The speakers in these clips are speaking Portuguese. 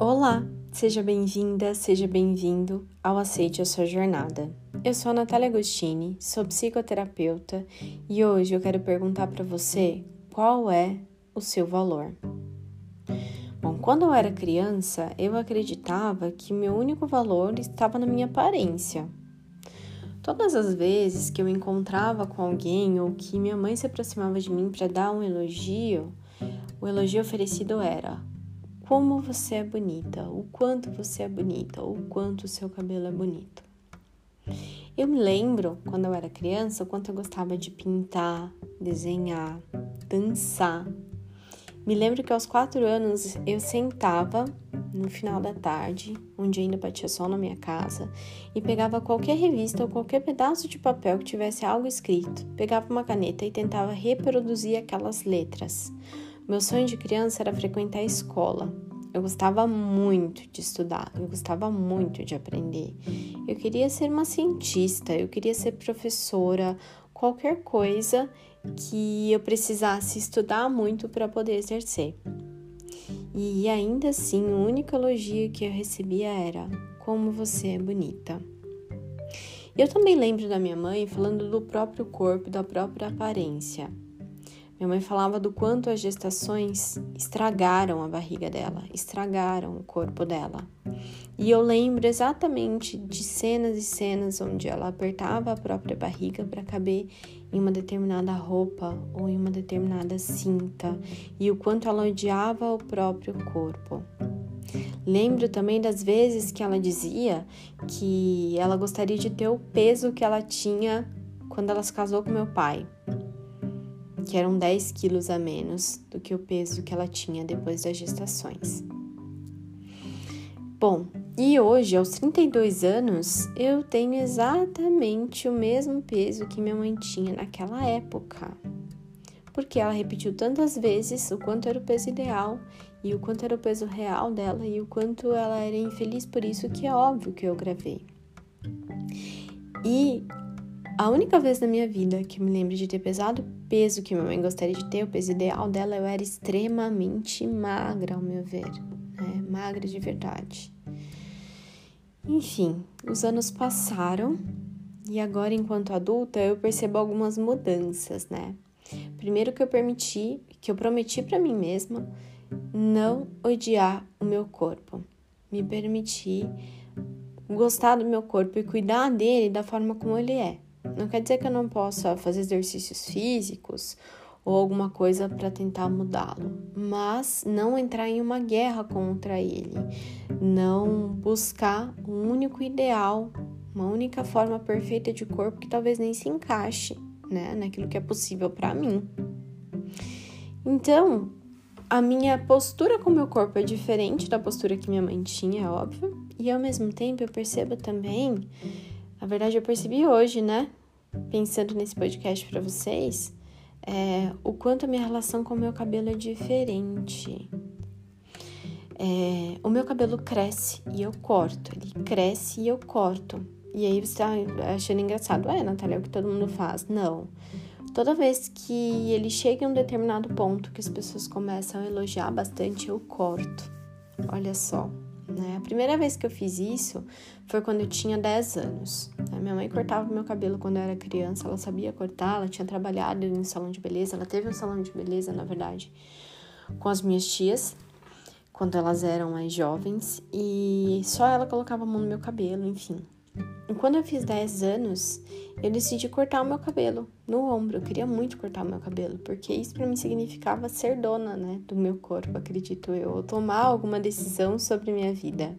Olá, seja bem-vinda, seja bem-vindo ao Aceite a Sua Jornada. Eu sou a Natália Agostini, sou psicoterapeuta e hoje eu quero perguntar para você qual é o seu valor. Bom, quando eu era criança, eu acreditava que meu único valor estava na minha aparência. Todas as vezes que eu encontrava com alguém ou que minha mãe se aproximava de mim para dar um elogio, o elogio oferecido era: como você é bonita, o quanto você é bonita, o quanto o seu cabelo é bonito. Eu me lembro, quando eu era criança, o quanto eu gostava de pintar, desenhar, dançar. Me lembro que aos quatro anos eu sentava no final da tarde, onde ainda batia sol na minha casa, e pegava qualquer revista ou qualquer pedaço de papel que tivesse algo escrito, pegava uma caneta e tentava reproduzir aquelas letras. Meu sonho de criança era frequentar a escola. Eu gostava muito de estudar, eu gostava muito de aprender. Eu queria ser uma cientista, eu queria ser professora, qualquer coisa que eu precisasse estudar muito para poder exercer. E ainda assim, o único elogio que eu recebia era: Como você é bonita. Eu também lembro da minha mãe falando do próprio corpo, da própria aparência. Minha mãe falava do quanto as gestações estragaram a barriga dela, estragaram o corpo dela. E eu lembro exatamente de cenas e cenas onde ela apertava a própria barriga para caber em uma determinada roupa ou em uma determinada cinta, e o quanto ela odiava o próprio corpo. Lembro também das vezes que ela dizia que ela gostaria de ter o peso que ela tinha quando ela se casou com meu pai que eram 10 quilos a menos do que o peso que ela tinha depois das gestações. Bom, e hoje, aos 32 anos, eu tenho exatamente o mesmo peso que minha mãe tinha naquela época. Porque ela repetiu tantas vezes o quanto era o peso ideal e o quanto era o peso real dela e o quanto ela era infeliz por isso, que é óbvio que eu gravei. E a única vez na minha vida que eu me lembro de ter pesado peso que minha mãe gostaria de ter, o peso ideal dela, eu era extremamente magra, ao meu ver, né? Magra de verdade. Enfim, os anos passaram e agora, enquanto adulta, eu percebo algumas mudanças, né? Primeiro que eu permiti, que eu prometi para mim mesma não odiar o meu corpo, me permitir gostar do meu corpo e cuidar dele da forma como ele é. Não quer dizer que eu não possa fazer exercícios físicos ou alguma coisa para tentar mudá-lo, mas não entrar em uma guerra contra ele, não buscar um único ideal, uma única forma perfeita de corpo que talvez nem se encaixe, né, naquilo que é possível para mim. Então, a minha postura com o meu corpo é diferente da postura que minha mãe tinha, é óbvio, e ao mesmo tempo eu percebo também na verdade, eu percebi hoje, né? Pensando nesse podcast para vocês, é, o quanto a minha relação com o meu cabelo é diferente. É, o meu cabelo cresce e eu corto, ele cresce e eu corto. E aí você tá achando engraçado, é, Natália, é o que todo mundo faz. Não. Toda vez que ele chega em um determinado ponto que as pessoas começam a elogiar bastante, eu corto. Olha só. Né? A primeira vez que eu fiz isso foi quando eu tinha 10 anos. Né? Minha mãe cortava meu cabelo quando eu era criança, ela sabia cortar, ela tinha trabalhado em um salão de beleza, ela teve um salão de beleza, na verdade, com as minhas tias, quando elas eram mais jovens, e só ela colocava a mão no meu cabelo, enfim. Quando eu fiz 10 anos, eu decidi cortar o meu cabelo no ombro. Eu queria muito cortar o meu cabelo, porque isso para mim significava ser dona, né, do meu corpo, acredito eu, ou tomar alguma decisão sobre minha vida.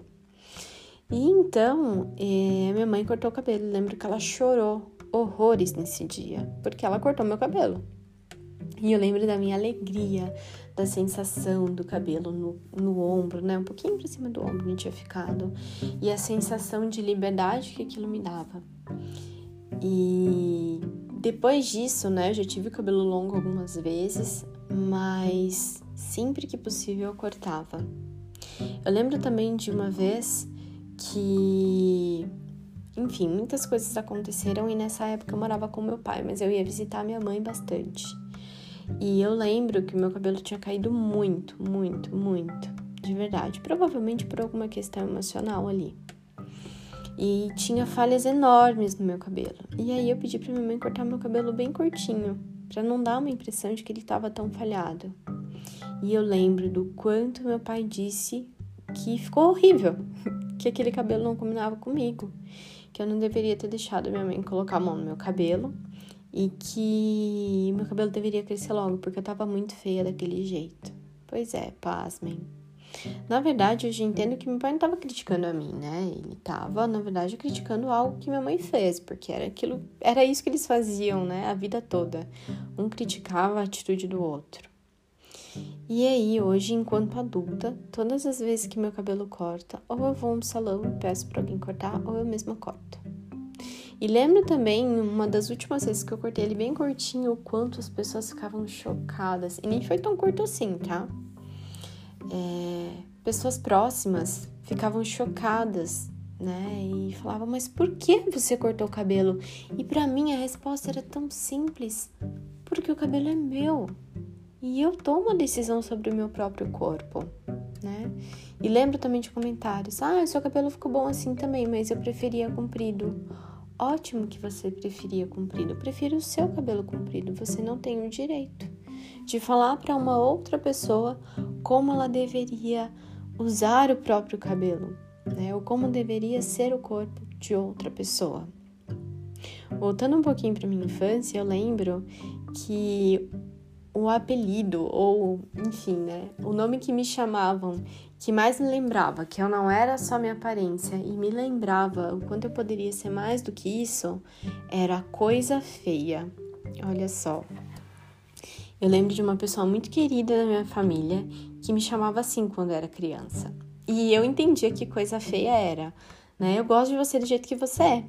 E então, é, minha mãe cortou o cabelo. lembro que ela chorou horrores nesse dia, porque ela cortou meu cabelo. E eu lembro da minha alegria, da sensação do cabelo no, no ombro, né? Um pouquinho por cima do ombro, não tinha ficado. E a sensação de liberdade que aquilo me dava. E depois disso, né? Eu já tive cabelo longo algumas vezes, mas sempre que possível eu cortava. Eu lembro também de uma vez que enfim, muitas coisas aconteceram e nessa época eu morava com meu pai, mas eu ia visitar minha mãe bastante. E eu lembro que o meu cabelo tinha caído muito, muito, muito. de verdade, provavelmente por alguma questão emocional ali. E tinha falhas enormes no meu cabelo. E aí eu pedi para minha mãe cortar meu cabelo bem curtinho, para não dar uma impressão de que ele estava tão falhado. E eu lembro do quanto meu pai disse que ficou horrível, que aquele cabelo não combinava comigo, que eu não deveria ter deixado minha mãe colocar a mão no meu cabelo e que meu cabelo deveria crescer logo, porque eu tava muito feia daquele jeito. Pois é, pasmem. Na verdade, já entendo que meu pai não estava criticando a mim, né? Ele estava, na verdade, criticando algo que minha mãe fez, porque era aquilo, era isso que eles faziam, né? A vida toda. Um criticava a atitude do outro. E aí, hoje, enquanto adulta, todas as vezes que meu cabelo corta, ou eu vou um salão e peço para alguém cortar, ou eu mesma corto. E lembro também, uma das últimas vezes que eu cortei ele bem curtinho, o quanto as pessoas ficavam chocadas. E nem foi tão curto assim, tá? É, pessoas próximas ficavam chocadas, né? E falavam, mas por que você cortou o cabelo? E para mim a resposta era tão simples: porque o cabelo é meu. E eu tomo a decisão sobre o meu próprio corpo, né? E lembro também de comentários: ah, seu cabelo ficou bom assim também, mas eu preferia comprido. Ótimo que você preferia comprido. Eu prefiro o seu cabelo comprido. Você não tem o direito de falar para uma outra pessoa como ela deveria usar o próprio cabelo, né? Ou como deveria ser o corpo de outra pessoa. Voltando um pouquinho para minha infância, eu lembro que o apelido, ou enfim, né, o nome que me chamavam, que mais me lembrava que eu não era só minha aparência e me lembrava o quanto eu poderia ser mais do que isso, era coisa feia. Olha só. Eu lembro de uma pessoa muito querida da minha família que me chamava assim quando era criança. E eu entendia que coisa feia era, né? Eu gosto de você do jeito que você é,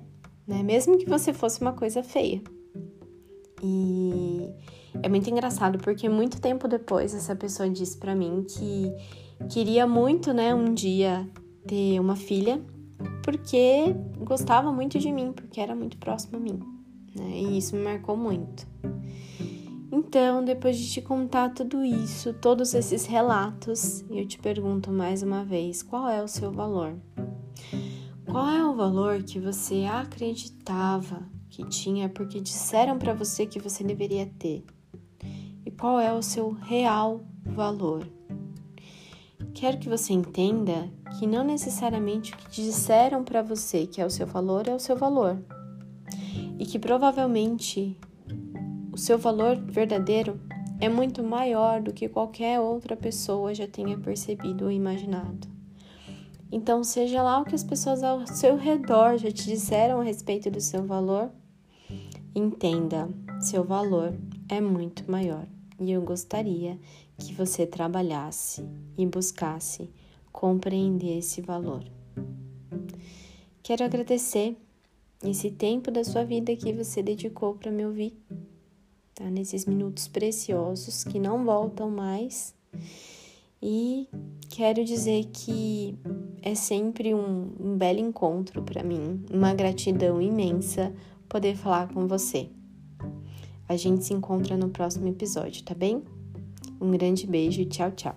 né? Mesmo que você fosse uma coisa feia. E é muito engraçado porque muito tempo depois essa pessoa disse para mim que queria muito, né, um dia ter uma filha, porque gostava muito de mim, porque era muito próximo a mim, né? E isso me marcou muito. Então, depois de te contar tudo isso, todos esses relatos, eu te pergunto mais uma vez: qual é o seu valor? Qual é o valor que você acreditava que tinha porque disseram para você que você deveria ter? E qual é o seu real valor? Quero que você entenda que não necessariamente o que disseram para você que é o seu valor é o seu valor. E que provavelmente o seu valor verdadeiro é muito maior do que qualquer outra pessoa já tenha percebido ou imaginado. Então, seja lá o que as pessoas ao seu redor já te disseram a respeito do seu valor, entenda, seu valor é muito maior. E eu gostaria que você trabalhasse e buscasse compreender esse valor. Quero agradecer esse tempo da sua vida que você dedicou para me ouvir tá? Nesses minutos preciosos que não voltam mais. E quero dizer que é sempre um, um belo encontro para mim, uma gratidão imensa poder falar com você. A gente se encontra no próximo episódio, tá bem? Um grande beijo e tchau, tchau.